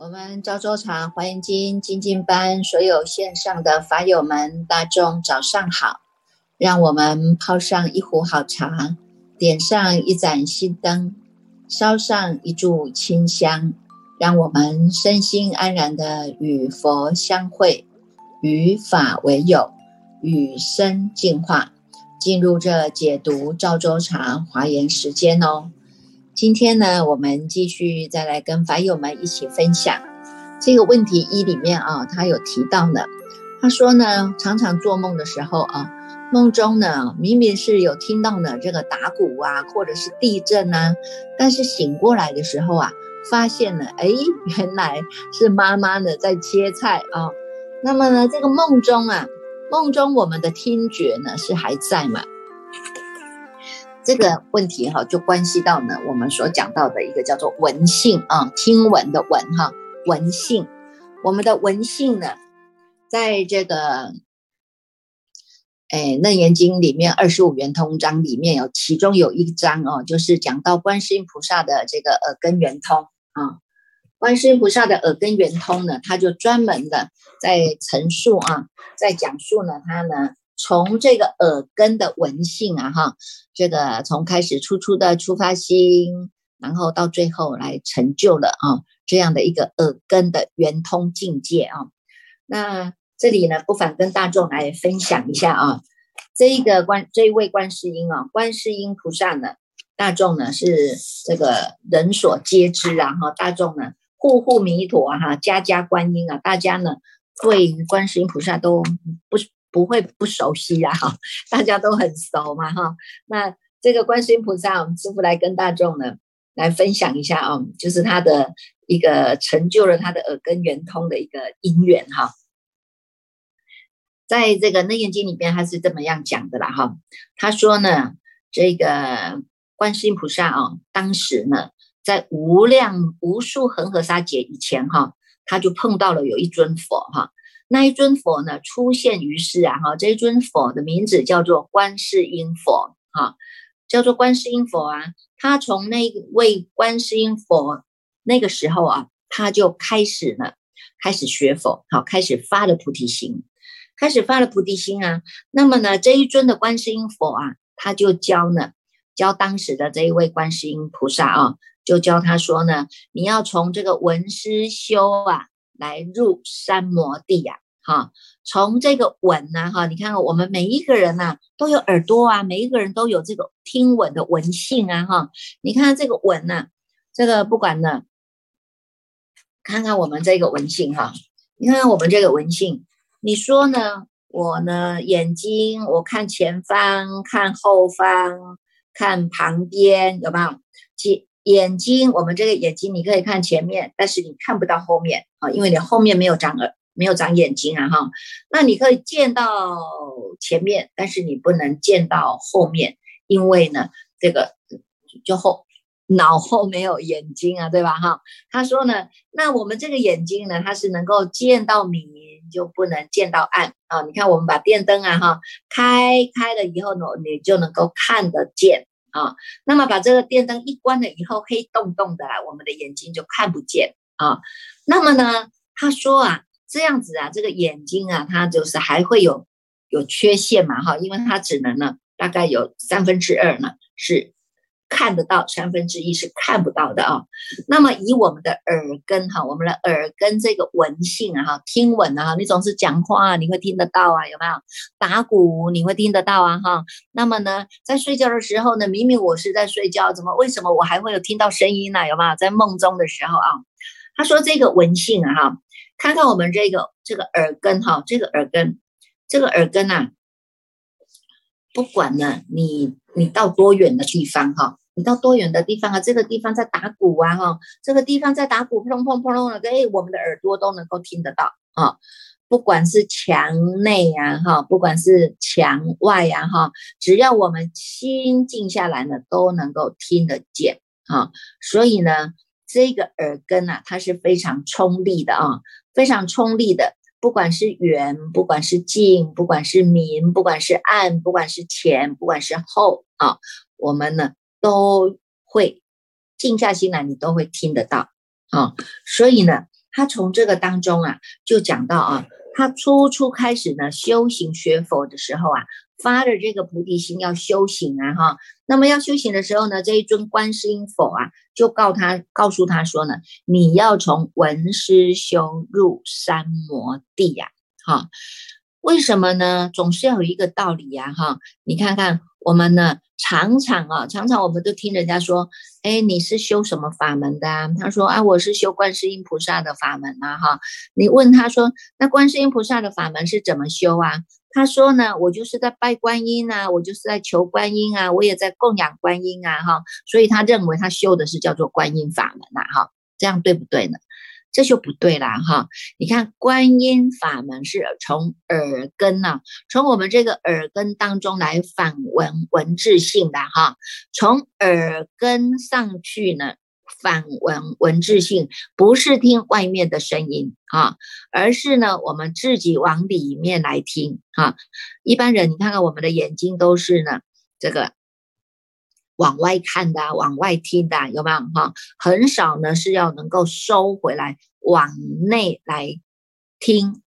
我们赵州茶华严经精进班所有线上的法友们，大众早上好！让我们泡上一壶好茶，点上一盏心灯，烧上一炷清香，让我们身心安然的与佛相会，与法为友，与生进化，进入这解读赵州茶华严时间哦。今天呢，我们继续再来跟法友们一起分享这个问题一里面啊，他有提到呢，他说呢，常常做梦的时候啊，梦中呢明明是有听到呢这个打鼓啊，或者是地震啊，但是醒过来的时候啊，发现了，哎，原来是妈妈呢在切菜啊。那么呢，这个梦中啊，梦中我们的听觉呢是还在嘛？这个问题哈，就关系到呢，我们所讲到的一个叫做闻性啊，听闻的闻哈，闻性。我们的闻性呢，在这个哎《楞严经》里面二十五圆通章里面有，其中有一章哦，就是讲到观世音菩萨的这个耳根圆通啊。观世音菩萨的耳根圆通呢，他就专门的在陈述啊，在讲述呢，他呢。从这个耳根的闻性啊，哈，这个从开始初初的出发心，然后到最后来成就了啊，这样的一个耳根的圆通境界啊。那这里呢，不妨跟大众来分享一下啊，这一个观这一位观世音啊，观世音菩萨呢，大众呢是这个人所皆知啊，哈，大众呢户户弥陀哈，家家观音啊，大家呢对观世音菩萨都不。不会不熟悉呀，哈，大家都很熟嘛，哈。那这个观世音菩萨，我们师父来跟大众呢来分享一下啊，就是他的一个成就了他的耳根圆通的一个因缘哈。在这个《楞严经》里边，他是这么样讲的啦，哈。他说呢，这个观世音菩萨啊，当时呢，在无量无数恒河沙劫以前哈，他就碰到了有一尊佛哈。那一尊佛呢，出现于世啊，哈，这一尊佛的名字叫做观世音佛，哈，叫做观世音佛啊。他从那位观世音佛那个时候啊，他就开始了，开始学佛，好，开始发了菩提心，开始发了菩提心啊。那么呢，这一尊的观世音佛啊，他就教呢，教当时的这一位观世音菩萨啊，就教他说呢，你要从这个闻思修啊。来入三摩地呀，哈，从这个闻呐，哈，你看看我们每一个人呐都有耳朵啊，每一个人都有这个听闻的闻性啊，哈，你看这个闻呐，这个不管呢，看看我们这个闻性哈，你看我们这个闻性，你说呢？我呢眼睛我看前方，看后方，看旁边，有没有？眼睛，我们这个眼睛你可以看前面，但是你看不到后面啊，因为你后面没有长耳，没有长眼睛啊哈。那你可以见到前面，但是你不能见到后面，因为呢，这个就后脑后没有眼睛啊，对吧哈？他说呢，那我们这个眼睛呢，它是能够见到明，就不能见到暗啊。你看我们把电灯啊哈开开了以后呢，你就能够看得见。啊，那么把这个电灯一关了以后，黑洞洞的啦，我们的眼睛就看不见啊。那么呢，他说啊，这样子啊，这个眼睛啊，它就是还会有有缺陷嘛，哈，因为它只能呢，大概有三分之二呢是。看得到三分之一是看不到的啊。那么以我们的耳根哈，我们的耳根这个闻性啊哈，听闻啊，你总是讲话你会听得到啊，有没有？打鼓你会听得到啊哈。那么呢，在睡觉的时候呢，明明我是在睡觉，怎么为什么我还会有听到声音呢？有没有？在梦中的时候啊，他说这个闻性啊哈，看看我们这个这个耳根哈，这个耳根，这个耳根呐。不管呢，你你到多远的地方哈，你到多远的地方啊，这个地方在打鼓啊哈，这个地方在打鼓，砰砰砰砰的，哎，我们的耳朵都能够听得到啊。不管是墙内呀哈，不管是墙外呀哈，只要我们心静下来呢，都能够听得见啊。所以呢，这个耳根啊，它是非常冲力的啊，非常冲力的。不管是远，不管是近，不管是明，不管是暗，不管是前，不管是后啊，我们呢都会静下心来，你都会听得到啊。所以呢，他从这个当中啊，就讲到啊，他初初开始呢修行学佛的时候啊。发的这个菩提心要修行啊，哈，那么要修行的时候呢，这一尊观世音佛啊，就告他，告诉他说呢，你要从闻思修入三摩地呀，哈，为什么呢？总是要有一个道理呀，哈，你看看我们呢，常常啊，常常我们都听人家说，哎，你是修什么法门的？他说啊，我是修观世音菩萨的法门啊，哈，你问他说，那观世音菩萨的法门是怎么修啊？他说呢，我就是在拜观音啊，我就是在求观音啊，我也在供养观音啊，哈，所以他认为他修的是叫做观音法门呐，哈，这样对不对呢？这就不对啦，哈，你看观音法门是从耳根呐，从我们这个耳根当中来反闻文字性的哈，从耳根上去呢。反闻文字性不是听外面的声音啊，而是呢我们自己往里面来听啊。一般人你看看我们的眼睛都是呢这个往外看的，往外听的，有没有哈？很少呢是要能够收回来往内来听，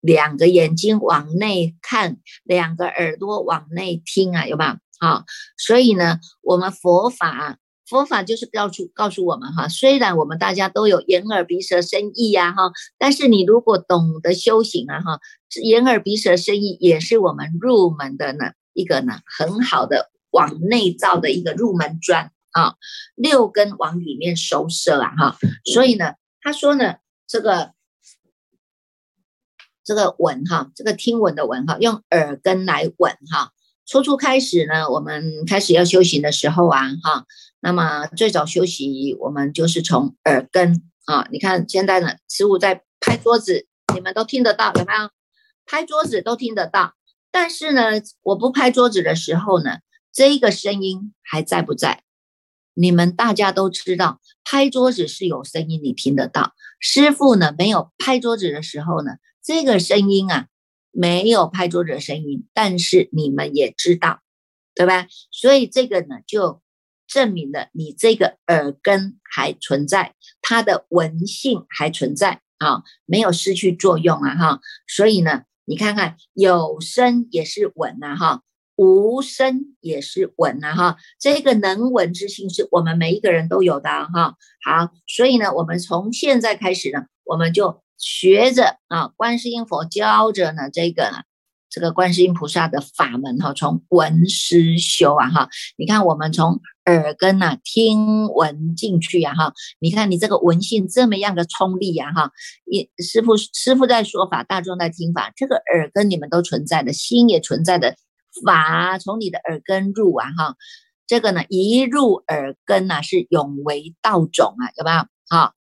两个眼睛往内看，两个耳朵往内听啊，有没有？好，所以呢我们佛法。佛法就是告诉告诉我们哈，虽然我们大家都有眼耳鼻舌身意呀哈，但是你如果懂得修行啊哈，眼耳鼻舌身意也是我们入门的呢一个呢很好的往内造的一个入门砖啊，六根往里面收摄啊哈，所以呢，他说呢，这个这个闻哈，这个听闻的闻哈，用耳根来闻哈。初初开始呢，我们开始要修行的时候啊，哈，那么最早修行我们就是从耳根啊。你看现在呢，师傅在拍桌子，你们都听得到，有没有？拍桌子都听得到。但是呢，我不拍桌子的时候呢，这个声音还在不在？你们大家都知道，拍桌子是有声音，你听得到。师傅呢，没有拍桌子的时候呢，这个声音啊。没有拍桌子的声音，但是你们也知道，对吧？所以这个呢，就证明了你这个耳根还存在，它的闻性还存在啊，没有失去作用啊，哈。所以呢，你看看有声也是闻呐，哈，无声也是闻呐，哈。这个能闻之心是我们每一个人都有的哈。好，所以呢，我们从现在开始呢，我们就。学着啊，观世音佛教着呢，这个这个观世音菩萨的法门哈，从闻思修啊哈，你看我们从耳根呐听闻进去呀哈，你看你这个闻性这么样的冲力呀哈，一师傅师傅在说法，大众在听法，这个耳根你们都存在的，心也存在的，法从你的耳根入啊哈，这个呢一入耳根呐是永为道种啊，有没有？好。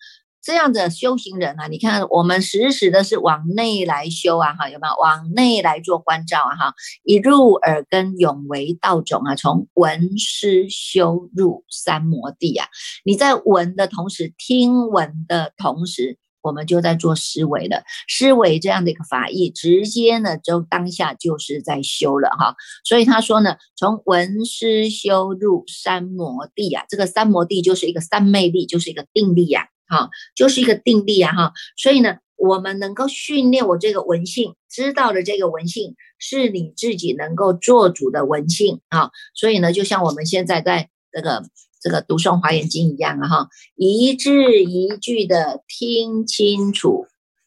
这样的修行人啊，你看我们时时的是往内来修啊，哈，有没有往内来做关照啊？哈，一入耳根永为道种啊，从闻思修入三摩地啊。你在闻的同时，听闻的同时，我们就在做思维了。思维这样的一个法义，直接呢，就当下就是在修了哈。所以他说呢，从闻思修入三摩地啊，这个三摩地就是一个三昧力，就是一个定力呀。哈，就是一个定力啊，哈，所以呢，我们能够训练我这个文性，知道的这个文性是你自己能够做主的文性啊，所以呢，就像我们现在在这个这个读诵华严经一样啊，哈，一字一句的听清楚、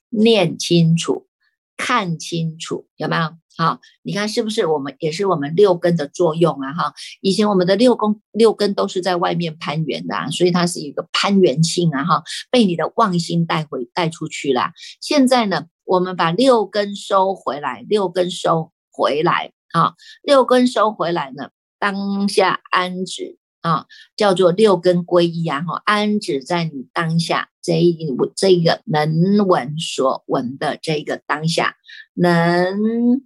念清楚、看清楚，有没有？好，你看是不是我们也是我们六根的作用啊？哈，以前我们的六根六根都是在外面攀缘的，所以它是一个攀缘性啊，哈，被你的妄心带回带出去了。现在呢，我们把六根收回来，六根收回来啊，六根收回来呢，当下安止啊，叫做六根归一啊，哈，安止在你当下这一这个能闻所闻的这个当下能。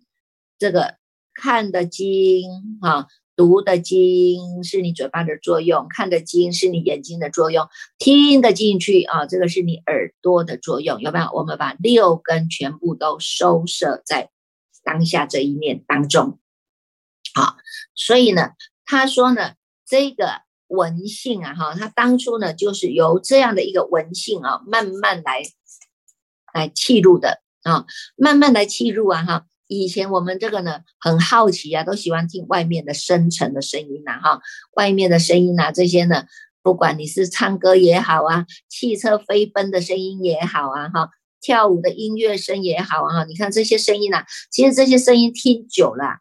这个看得经啊，读的经是你嘴巴的作用，看的经是你眼睛的作用，听得进去啊，这个是你耳朵的作用，有没有？我们把六根全部都收摄在当下这一念当中，好，所以呢，他说呢，这个文性啊，哈，他当初呢，就是由这样的一个文性啊，慢慢来来契入的啊，慢慢来契入啊，哈。以前我们这个呢很好奇啊，都喜欢听外面的深沉的声音呐，哈，外面的声音呐，这些呢，不管你是唱歌也好啊，汽车飞奔的声音也好啊，哈，跳舞的音乐声也好啊，你看这些声音呐，其实这些声音听久了，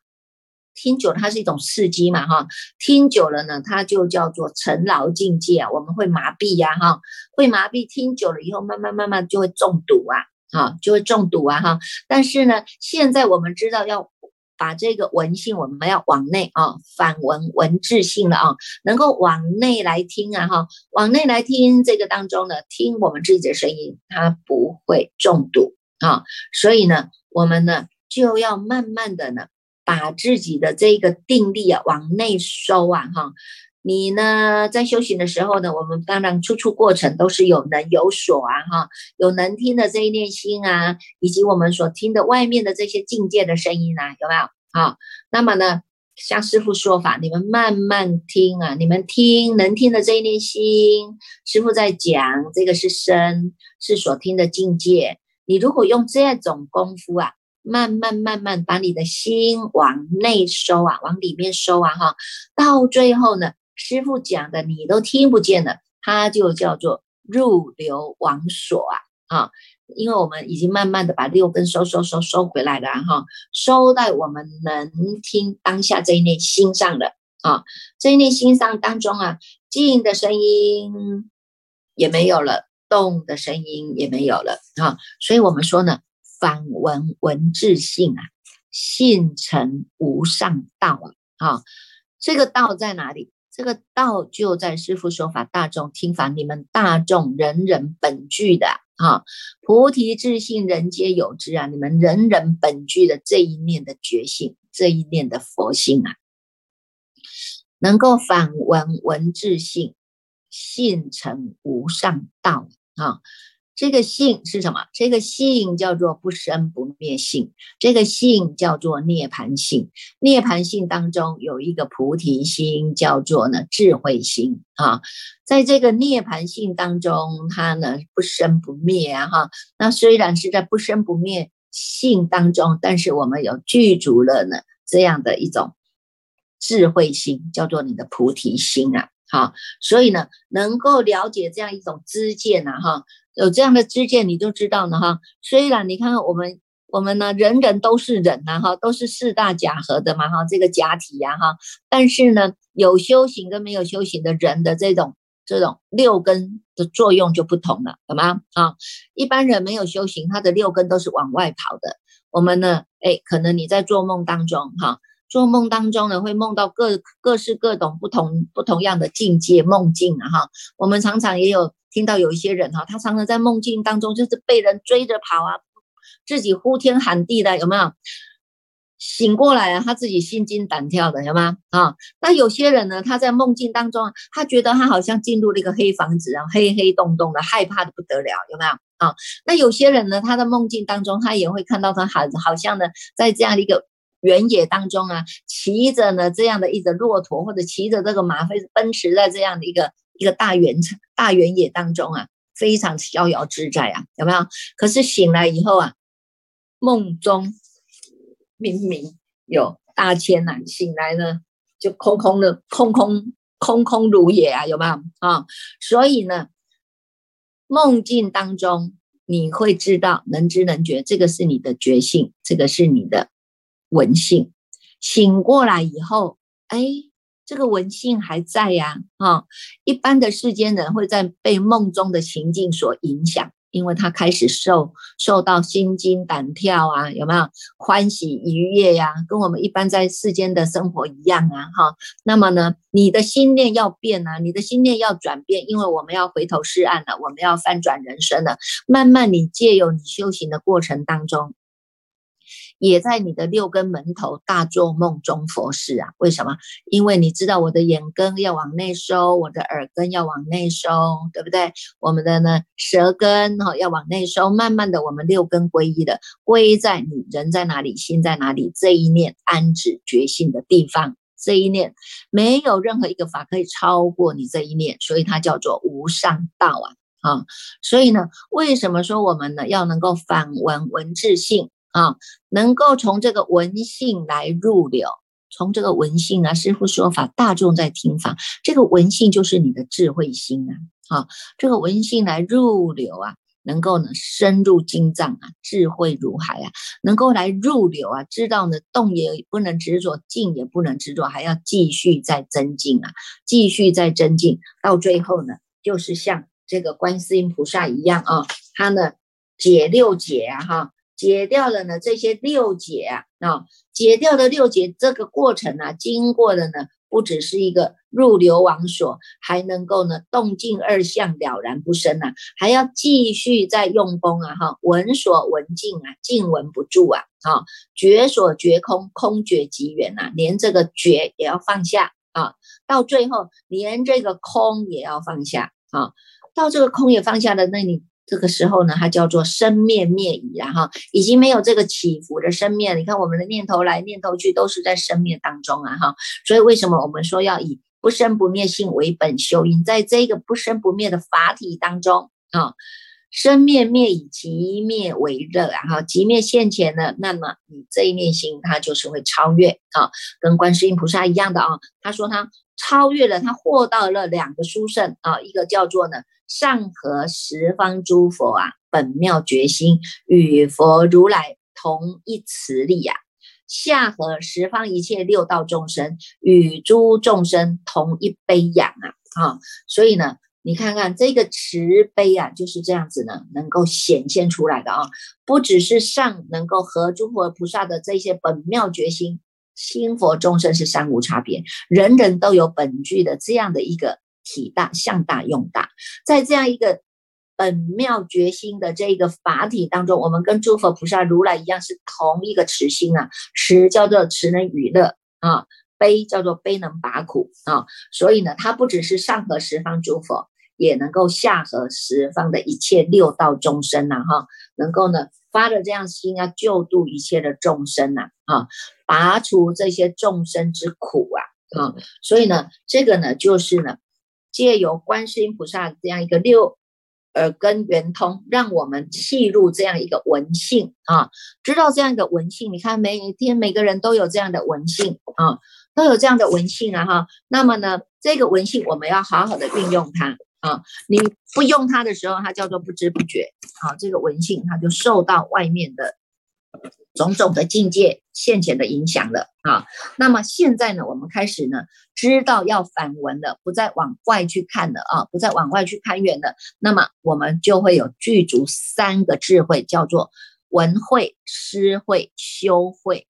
听久了它是一种刺激嘛，哈，听久了呢，它就叫做尘劳境界啊，我们会麻痹呀，哈，会麻痹，听久了以后，慢慢慢慢就会中毒啊。啊，就会中毒啊哈！但是呢，现在我们知道要把这个文性，我们要往内啊，反文文字性了啊，能够往内来听啊哈，往内来听这个当中呢，听我们自己的声音，它不会中毒啊。所以呢，我们呢就要慢慢的呢，把自己的这个定力啊往内收啊哈。你呢，在修行的时候呢，我们当然处处过程都是有能有所啊，哈，有能听的这一念心啊，以及我们所听的外面的这些境界的声音啊，有没有？好，那么呢，像师父说法，你们慢慢听啊，你们听能听的这一念心，师父在讲这个是身，是所听的境界。你如果用这种功夫啊，慢慢慢慢把你的心往内收啊，往里面收啊，哈，到最后呢。师傅讲的你都听不见了，它就叫做入流往所啊啊！因为我们已经慢慢的把六根收收收收回来了哈，收在我们能听当下这一念心上的啊，这一念心上当中啊，静的声音也没有了，动的声音也没有了啊，所以我们说呢，反文文字性啊，性成无上道啊，这个道在哪里？这个道就在师父说法，大众听法，你们大众人人本具的啊，菩提自信人皆有之啊，你们人人本具的这一念的觉性，这一念的佛性啊，能够反闻闻自性，信成无上道啊。这个性是什么？这个性叫做不生不灭性，这个性叫做涅盘性。涅盘性当中有一个菩提心，叫做呢智慧心啊。在这个涅盘性当中，它呢不生不灭啊哈。那虽然是在不生不灭性当中，但是我们有具足了呢这样的一种智慧心，叫做你的菩提心啊。好，所以呢能够了解这样一种知见呐哈。有这样的知见，你就知道了哈。虽然你看我们，我们呢，人人都是人呐哈，都是四大假合的嘛哈，这个假体呀哈。但是呢，有修行跟没有修行的人的这种这种六根的作用就不同了，懂吗？啊，一般人没有修行，他的六根都是往外跑的。我们呢，哎，可能你在做梦当中哈，做梦当中呢会梦到各各式各种不同不同样的境界梦境啊哈。我们常常也有。听到有一些人哈，他常常在梦境当中就是被人追着跑啊，自己呼天喊地的，有没有？醒过来啊，他自己心惊胆跳的，有吗？啊，那有些人呢，他在梦境当中，他觉得他好像进入了一个黑房子啊，黑黑洞洞的，害怕的不得了，有没有？啊，那有些人呢，他的梦境当中，他也会看到他好好像呢，在这样的一个原野当中啊，骑着呢这样的一个骆驼，或者骑着这个马，飞奔驰在这样的一个。一个大原大原野当中啊，非常逍遥自在啊，有没有？可是醒来以后啊，梦中明明有大千呐，醒来呢就空空的，空空空空如也啊，有没有啊？所以呢，梦境当中你会知道能知能觉，这个是你的觉性，这个是你的文性。醒过来以后，哎。这个文性还在呀，哈！一般的世间人会在被梦中的情境所影响，因为他开始受受到心惊胆跳啊，有没有欢喜愉悦呀？跟我们一般在世间的生活一样啊，哈！那么呢，你的心念要变啊，你的心念要转变，因为我们要回头是岸了，我们要翻转人生了。慢慢你借由你修行的过程当中。也在你的六根门头大做梦中佛事啊？为什么？因为你知道我的眼根要往内收，我的耳根要往内收，对不对？我们的呢舌根哈要往内收，慢慢的我们六根归一的归在你人在哪里，心在哪里这一念安止觉性的地方。这一念没有任何一个法可以超过你这一念，所以它叫做无上道啊啊！所以呢，为什么说我们呢要能够反闻文字性啊，能够从这个文性来入流，从这个文性啊，师父说法，大众在听法，这个文性就是你的智慧心啊啊，这个文性来入流啊。能够呢深入经藏啊，智慧如海啊，能够来入流啊，知道呢动也不能执着，静也不能执着，还要继续再增进啊，继续再增进，到最后呢，就是像这个观世音菩萨一样啊，他呢解六解啊，哈，解掉了呢这些六解啊，啊，解掉的六解这个过程啊，经过的呢。不只是一个入流王所，还能够呢动静二相了然不生啊，还要继续再用功啊哈，闻所闻静啊，静闻不住啊，啊觉所觉空，空觉即远呐，连这个觉也要放下啊，到最后连这个空也要放下啊，到这个空也放下的，那你。这个时候呢，它叫做生灭灭已然哈，已经没有这个起伏的生灭。你看我们的念头来念头去，都是在生灭当中啊哈。所以为什么我们说要以不生不灭性为本修因，在这个不生不灭的法体当中啊，生灭灭以即灭为乐啊哈，即灭现前呢，那么你这一念心它就是会超越啊，跟观世音菩萨一样的啊。他说他超越了，他获到了两个殊胜啊，一个叫做呢。上合十方诸佛啊，本妙觉心与佛如来同一慈力呀；下合十方一切六道众生与诸众生同一悲仰啊！啊，所以呢，你看看这个慈悲啊，就是这样子呢，能够显现出来的啊，不只是上能够和诸佛菩萨的这些本妙觉心，心佛众生是三无差别，人人都有本具的这样的一个。体大向大用大，在这样一个本妙决心的这个法体当中，我们跟诸佛菩萨如来一样，是同一个慈心啊。慈叫做慈能娱乐啊，悲叫做悲能拔苦啊。所以呢，它不只是上合十方诸佛，也能够下合十方的一切六道众生呐哈，能够呢发了这样心啊，救度一切的众生呐啊，拔除这些众生之苦啊啊。所以呢，这个呢就是呢。借由观世音菩萨这样一个六耳根圆通，让我们契入这样一个文性啊，知道这样一个文性。你看，每一天每个人都有这样的文性啊，都有这样的文性啊哈。那么呢，这个文性我们要好好的运用它啊。你不用它的时候，它叫做不知不觉。啊，这个文性它就受到外面的。种种的境界现前的影响了啊，那么现在呢，我们开始呢，知道要反文了，不再往外去看了啊，不再往外去看远了，那么我们就会有具足三个智慧，叫做闻慧、思慧、修慧。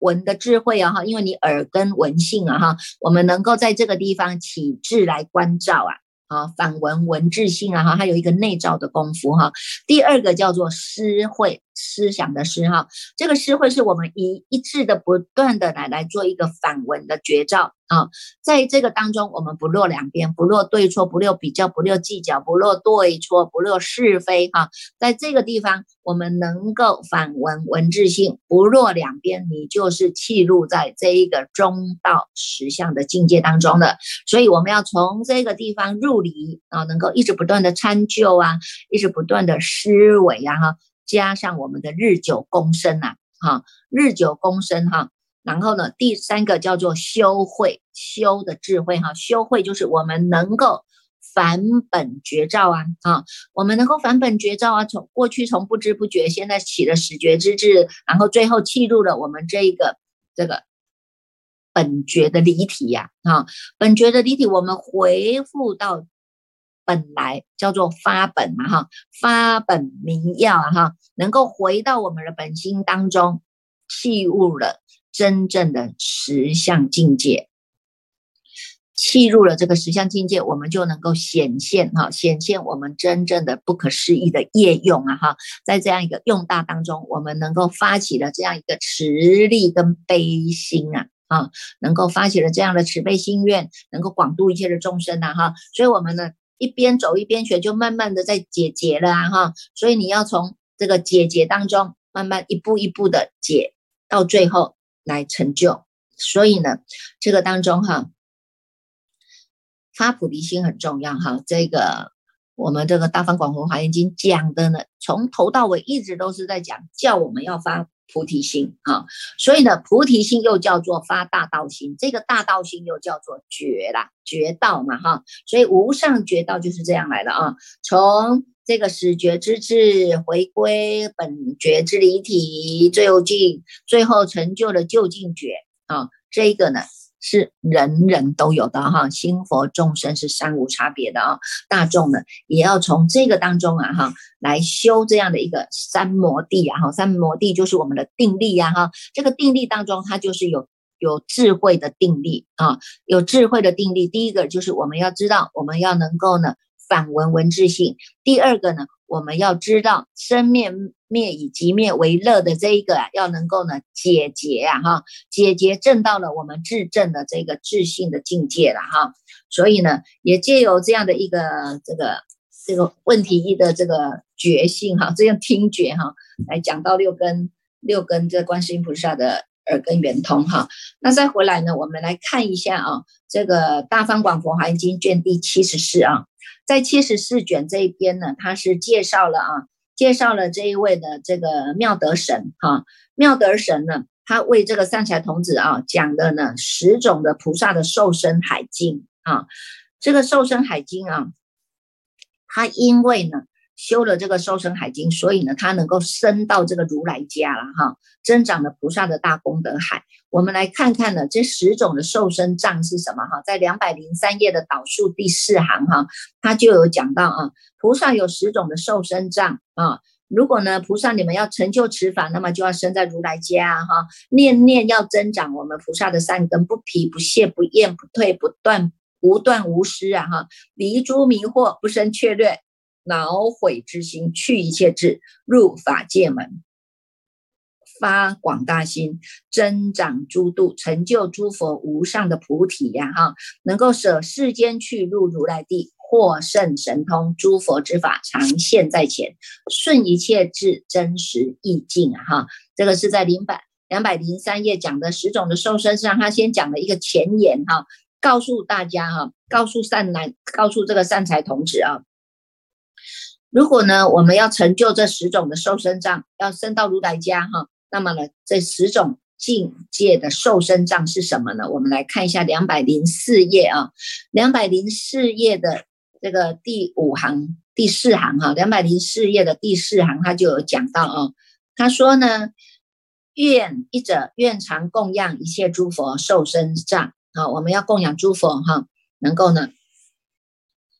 闻的智慧啊哈，因为你耳根闻性啊哈，我们能够在这个地方起智来关照啊。啊，反文文智性啊，哈，它有一个内照的功夫哈。第二个叫做思会，思想的思哈，这个思会是我们一一致的不断的来来做一个反文的绝招。啊，在这个当中，我们不落两边，不落对错，不落比较，不落计较，不落对错，不落是非。哈，在这个地方，我们能够反文文字性，不落两边，你就是契入在这一个中道实相的境界当中的。所以，我们要从这个地方入离啊，能够一直不断的参究啊，一直不断的思维啊，哈，加上我们的日久功深呐，哈，日久功深哈。然后呢，第三个叫做修慧，修的智慧哈，修慧就是我们能够返本觉照啊啊，我们能够返本觉照啊，从过去从不知不觉，现在起了始觉之智，然后最后契入了我们这一个这个本觉的离体呀啊，本觉的离体，我们回复到本来叫做发本嘛哈，发本明耀啊哈，能够回到我们的本心当中，契入了。真正的实相境界，契入了这个实相境界，我们就能够显现哈，显现我们真正的不可思议的业用啊哈，在这样一个用大当中，我们能够发起了这样一个慈力跟悲心啊啊，能够发起了这样的慈悲心愿，能够广度一切的众生呐哈，所以我们呢一边走一边学，就慢慢的在解结了啊哈，所以你要从这个解结当中慢慢一步一步的解，到最后来成就，所以呢这个当中哈。发菩提心很重要哈，这个我们这个大方广佛华严经讲的呢，从头到尾一直都是在讲，叫我们要发菩提心啊。所以呢，菩提心又叫做发大道心，这个大道心又叫做觉啦，觉道嘛哈。所以无上觉道就是这样来的啊，从这个始觉之智回归本觉之离体，最后进，最后成就了究竟觉啊，这个呢。是人人都有的哈，心佛众生是三无差别的啊。大众呢，也要从这个当中啊哈，来修这样的一个三摩地啊哈。三摩地就是我们的定力呀哈。这个定力当中，它就是有有智慧的定力啊，有智慧的定力。第一个就是我们要知道，我们要能够呢反闻闻自性。第二个呢。我们要知道生灭灭以即灭为乐的这一个啊，要能够呢解决啊哈，解决证到了我们至正的这个自信的境界了哈，所以呢，也借由这样的一个这个这个问题一的这个觉性哈，这样听觉哈，来讲到六根六根这观世音菩萨的耳根圆通哈，那再回来呢，我们来看一下啊，这个大方广佛华严经卷第七十四啊。在七十四卷这一边呢，他是介绍了啊，介绍了这一位的这个妙德神哈，妙德神呢，他为这个善财童子啊讲的呢十种的菩萨的受身海经啊，这个受身海经啊，他因为呢。修了这个受生海经，所以呢，他能够升到这个如来家了哈，增长了菩萨的大功德海。我们来看看呢，这十种的受生障是什么哈？在两百零三页的导数第四行哈，他就有讲到啊，菩萨有十种的受生障啊。如果呢，菩萨你们要成就此法，那么就要生在如来家哈，念念要增长我们菩萨的善根，不疲不懈不厌不退不断无断无失啊哈，离诸迷惑不生怯略。恼悔之心，去一切智，入法界门，发广大心，增长诸度，成就诸佛无上的菩提呀！哈，能够舍世间去，入如来地，获胜神通，诸佛之法常现在前，顺一切智，真实意境啊！哈，这个是在零百两百零三页讲的十种的受身上，他先讲了一个前言哈，告诉大家哈，告诉善男，告诉这个善财童子啊。如果呢，我们要成就这十种的受身障，要升到如来家哈，那么呢，这十种境界的受身障是什么呢？我们来看一下两百零四页啊，两百零四页的这个第五行第四行哈，两百零四页的第四行，他就有讲到啊，他说呢，愿一者愿常供养一切诸佛受身障啊，我们要供养诸佛哈，能够呢。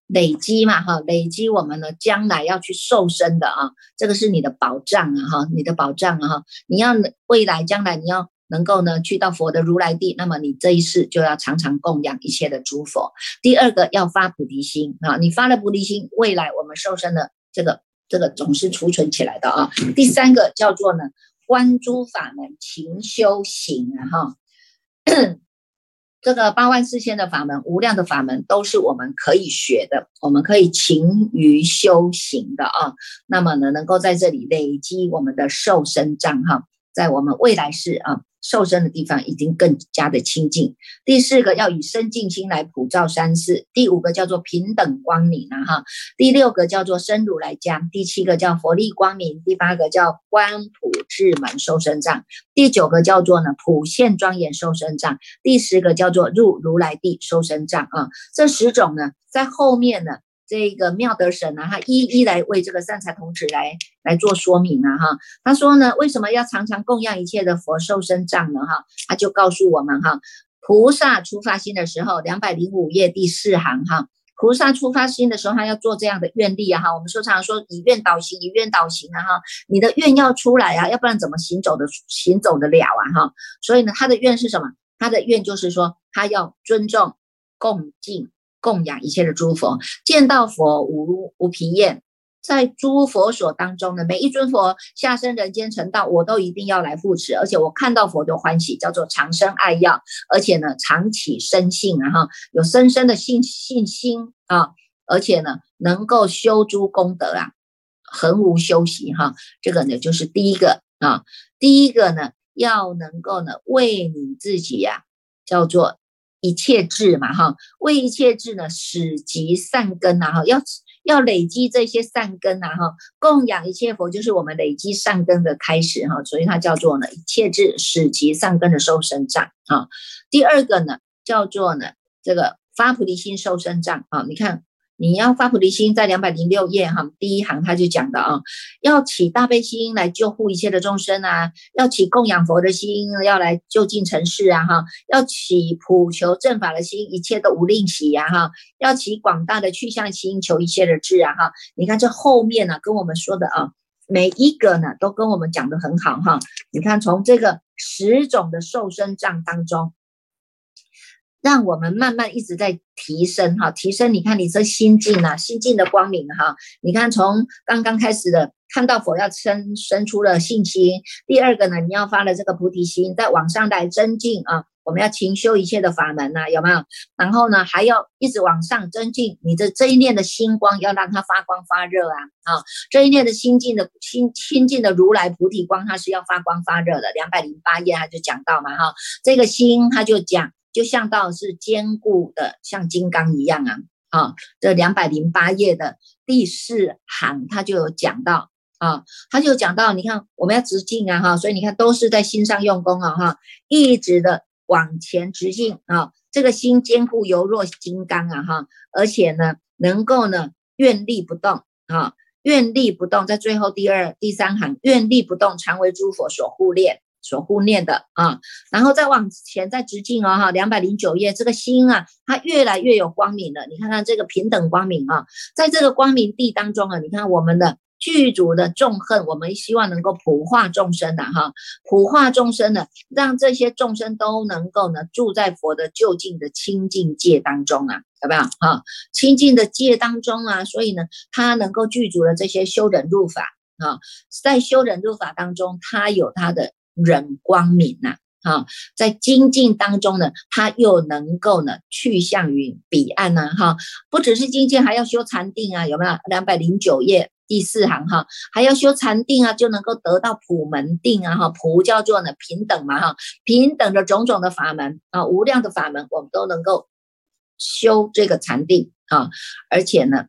累积嘛，哈，累积我们呢将来要去瘦身的啊，这个是你的保障啊，哈，你的保障啊，哈，你要未来将来你要能够呢去到佛的如来地，那么你这一世就要常常供养一切的诸佛。第二个要发菩提心啊，你发了菩提心，未来我们受身的这个这个总是储存起来的啊。第三个叫做呢观诸法门勤修行啊，哈。这个八万四千的法门，无量的法门，都是我们可以学的，我们可以勤于修行的啊。那么呢，能够在这里累积我们的瘦身账号，在我们未来世啊。受身的地方已经更加的清净。第四个要以身净心来普照三世。第五个叫做平等光明啊哈。第六个叫做生如来家。第七个叫佛力光明。第八个叫观普智门受身藏。第九个叫做呢普现庄严受身藏。第十个叫做入如来地受身藏啊。这十种呢，在后面呢。这个妙德神呢，他一一来为这个善财童子来来做说明啊，哈，他说呢，为什么要常常供养一切的佛寿身藏呢？哈，他就告诉我们哈，菩萨出发心的时候，两百零五页第四行哈，菩萨出发心的时候，他要做这样的愿力啊，哈，我们说常常说以愿导行，以愿导行啊，哈，你的愿要出来啊，要不然怎么行走的行走的了啊，哈，所以呢，他的愿是什么？他的愿就是说，他要尊重共敬供养一切的诸佛，见到佛无无疲厌。在诸佛所当中呢，每一尊佛下生人间成道，我都一定要来护持，而且我看到佛都欢喜，叫做长生爱药，而且呢，常起生信啊哈，有深深的信信心啊，而且呢，能够修诸功德啊，恒无休息哈，这个呢就是第一个啊，第一个呢要能够呢为你自己呀，叫做一切智嘛哈，为一切智呢使集善根呐哈，要。要累积这些善根呐，哈，供养一切佛就是我们累积善根的开始哈，所以它叫做呢一切智使集善根的受生障啊。第二个呢叫做呢这个发菩提心受生障啊，你看。你要发菩提心，在两百零六页哈，第一行他就讲的啊，要起大悲心来救护一切的众生啊，要起供养佛的心，要来就近尘世啊哈，要起普求正法的心，一切都无吝惜呀哈，要起广大的去向心，求一切的智啊哈。你看这后面呢，跟我们说的啊，每一个呢都跟我们讲的很好哈。你看从这个十种的受生障当中。让我们慢慢一直在提升哈，提升。你看你这心境啊，心境的光明哈。你看从刚刚开始的看到佛要生生出了信心，第二个呢，你要发了这个菩提心，在往上来增进啊。我们要勤修一切的法门呐，有没有？然后呢，还要一直往上增进你的这一念的心光，要让它发光发热啊啊！这一念的心境的心心境的如来菩提光，它是要发光发热的。两百零八页他就讲到嘛哈，这个心他就讲。就像到是坚固的，像金刚一样啊！啊，这两百零八页的第四行，他就有讲到啊，他就讲到，你看我们要直进啊，哈，所以你看都是在心上用功啊，哈，一直的往前直进啊，这个心坚固犹若金刚啊，哈，而且呢，能够呢愿力不动啊，愿力不动，在最后第二、第三行，愿力不动，常为诸佛所护念。所护念的啊，然后再往前再直进哦哈，两百零九页，这个心啊，它越来越有光明了。你看看这个平等光明啊，在这个光明地当中啊，你看我们的剧组的众恨，我们希望能够普化众生的哈，普化众生的，让这些众生都能够呢住在佛的就近的清净界当中啊，有没有哈？清净的界当中啊，所以呢，他能够具足了这些修忍入法啊，在修忍入法当中，他有他的。忍光明呐，哈，在精进当中呢，他又能够呢去向于彼岸呢，哈，不只是精进，还要修禅定啊，有没有？两百零九页第四行哈，还要修禅定啊，就能够得到普门定啊，哈，普叫做呢平等嘛，哈，平等的种种的法门啊，无量的法门，我们都能够修这个禅定啊，而且呢。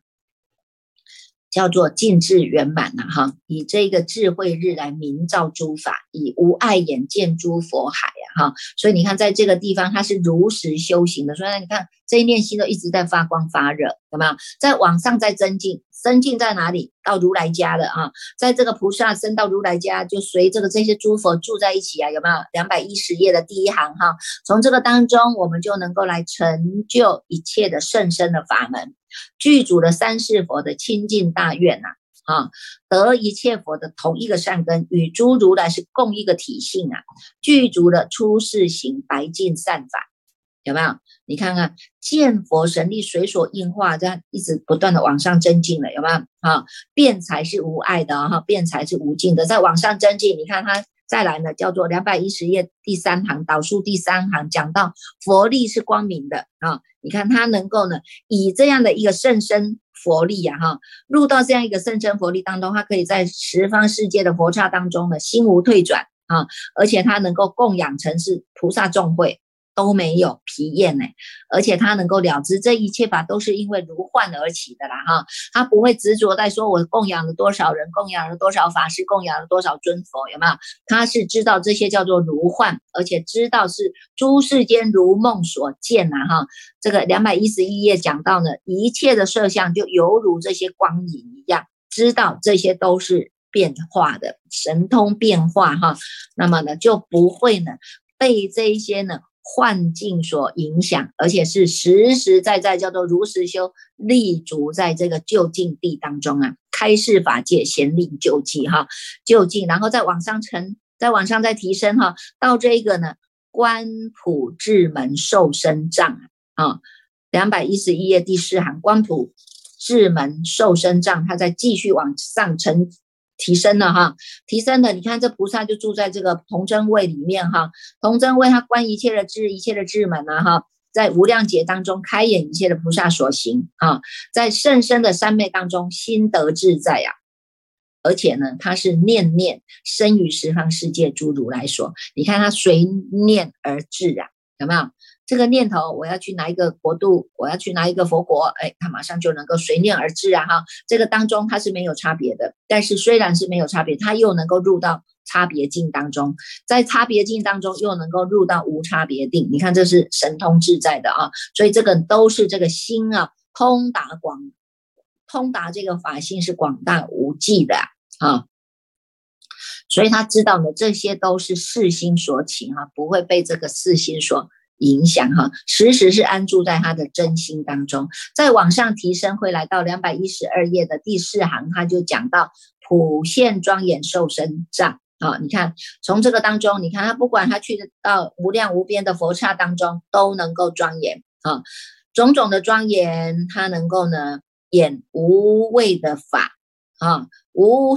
叫做尽智圆满呐，哈，以这个智慧日来明照诸法，以无碍眼见诸佛海啊，哈，所以你看，在这个地方它是如实修行的，所以你看这一念心都一直在发光发热，有没有？在往上在增进，增进在哪里？到如来家了啊，在这个菩萨升到如来家，就随这个这些诸佛住在一起啊，有没有？两百一十页的第一行哈，从这个当中，我们就能够来成就一切的甚深的法门。具足了三世佛的清净大愿呐，啊，得一切佛的同一个善根，与诸如来是共一个体性啊，具足了出世行白净善法，有没有？你看看见佛神力随所应化，这样一直不断的往上增进了，有没有？啊，辩才是无碍的哈，辩才是无尽的，在往上增进，你看它。再来呢，叫做两百一十页第三行导数第三行讲到佛力是光明的啊，你看他能够呢以这样的一个甚深佛力呀哈，入到这样一个甚深佛力当中，他可以在十方世界的佛刹当中呢心无退转啊，而且他能够供养成是菩萨众会。都没有疲厌呢，而且他能够了知这一切法都是因为如幻而起的啦哈，他不会执着在说我供养了多少人，供养了多少法师，供养了多少尊佛，有没有？他是知道这些叫做如幻，而且知道是诸世间如梦所见呐哈。这个两百一十一页讲到呢，一切的色相就犹如这些光影一样，知道这些都是变化的神通变化哈，那么呢就不会呢被这一些呢。幻境所影响，而且是实实在在叫做如实修，立足在这个就近地当中啊，开示法界，显令救济哈，就近，然后再往上成，再往上再提升哈，到这个呢，观普智门受身障啊，两百一十一页第四行，光谱智门受身障，它在继续往上成提升了哈，提升了。你看这菩萨就住在这个童真位里面哈，童真位他观一切的智，一切的智门啊哈，在无量劫当中开演一切的菩萨所行啊，在甚深的三昧当中心得自在呀。而且呢，他是念念生于十方世界诸如来所，你看他随念而至啊，有没有这个念头？我要去哪一个国度？我要去哪一个佛国？哎，他马上就能够随念而至啊！哈，这个当中它是没有差别的，但是虽然是没有差别，它又能够入到差别境当中，在差别境当中又能够入到无差别定。你看这是神通自在的啊，所以这个都是这个心啊，通达广。通达这个法性是广大无际的啊，所以他知道呢，这些都是世心所起哈，不会被这个世心所影响哈，时时是安住在他的真心当中。再往上提升，会来到两百一十二页的第四行，他就讲到普现庄严受身藏啊。你看，从这个当中，你看他不管他去到无量无边的佛刹当中，都能够庄严啊，种种的庄严，他能够呢。演无畏的法啊，无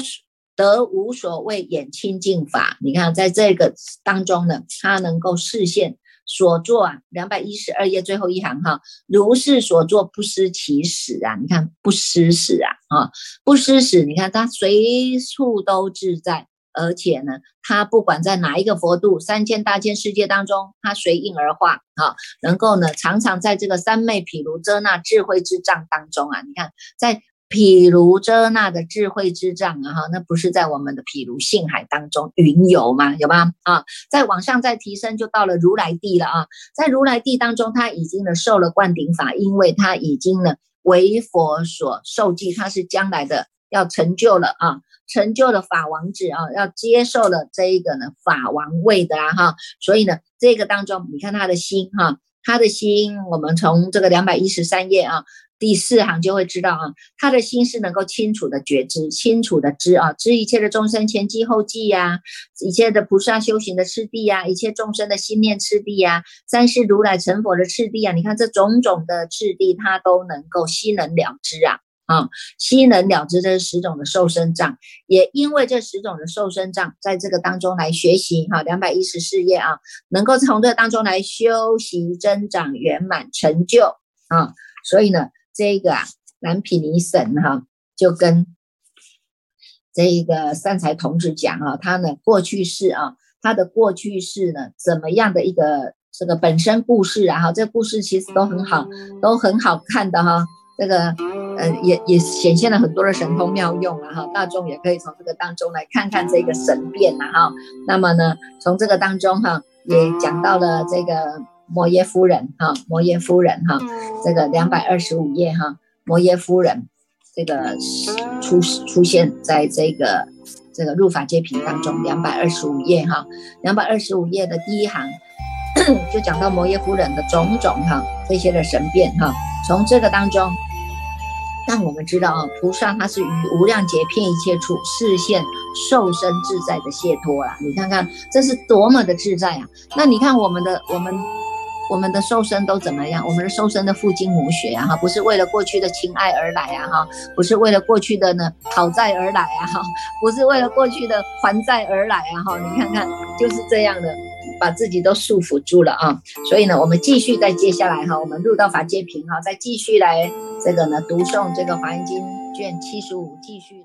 得无所谓演清净法。你看，在这个当中呢，他能够视现所作啊，两百一十二页最后一行哈，如是所作不失其始啊。你看不失始啊，啊不失始，你看他随处都自在。而且呢，他不管在哪一个佛度、三千大千世界当中，他随应而化啊，能够呢，常常在这个三昧毗卢遮那智慧之障当中啊，你看，在譬如遮那的智慧之障啊，哈，那不是在我们的譬如性海当中云游吗？有吗？啊，再往上再提升，就到了如来地了啊，在如来地当中，他已经呢受了灌顶法，因为他已经呢为佛所受记，他是将来的要成就了啊。成就了法王子啊，要接受了这一个呢法王位的啦哈，所以呢这个当中，你看他的心哈，他的心，我们从这个两百一十三页啊第四行就会知道啊，他的心是能够清楚的觉知，清楚的知啊，知一切的众生前际后际呀，一切的菩萨修行的次第呀，一切众生的心念次第呀，三世如来成佛的次第啊，你看这种种的次第，他都能够悉能了知啊。啊，悉能了知这十种的受身障，也因为这十种的受身障，在这个当中来学习哈，两百一十四页啊，能够从这当中来修习增长圆满成就啊，所以呢，这个啊，南皮尼省哈，就跟这一个善财童子讲啊，他呢过去式啊，他的过去式呢，怎么样的一个这个本身故事啊，哈，这故事其实都很好，都很好看的哈。这个，呃，也也显现了很多的神通妙用啊，哈，大众也可以从这个当中来看看这个神变啊，哈。那么呢，从这个当中哈，也讲到了这个摩耶夫人哈，摩耶夫人哈，这个两百二十五页哈，摩耶夫人这个出出现在这个这个入法界品当中，两百二十五页哈，两百二十五页的第一行 就讲到摩耶夫人的种种哈，这些的神变哈。从这个当中，让我们知道啊，菩萨他是于无量劫遍一切处视现受身自在的解脱啦。你看看这是多么的自在啊！那你看我们的我们我们的受身都怎么样？我们的受身的父精母血啊，哈，不是为了过去的情爱而来啊，哈，不是为了过去的呢讨债而来啊，哈，不是为了过去的还债而来啊，哈，你看看就是这样的。把自己都束缚住了啊！所以呢，我们继续再接下来哈，我们入到法界品哈，再继续来这个呢读诵这个华严经卷七十五，继续。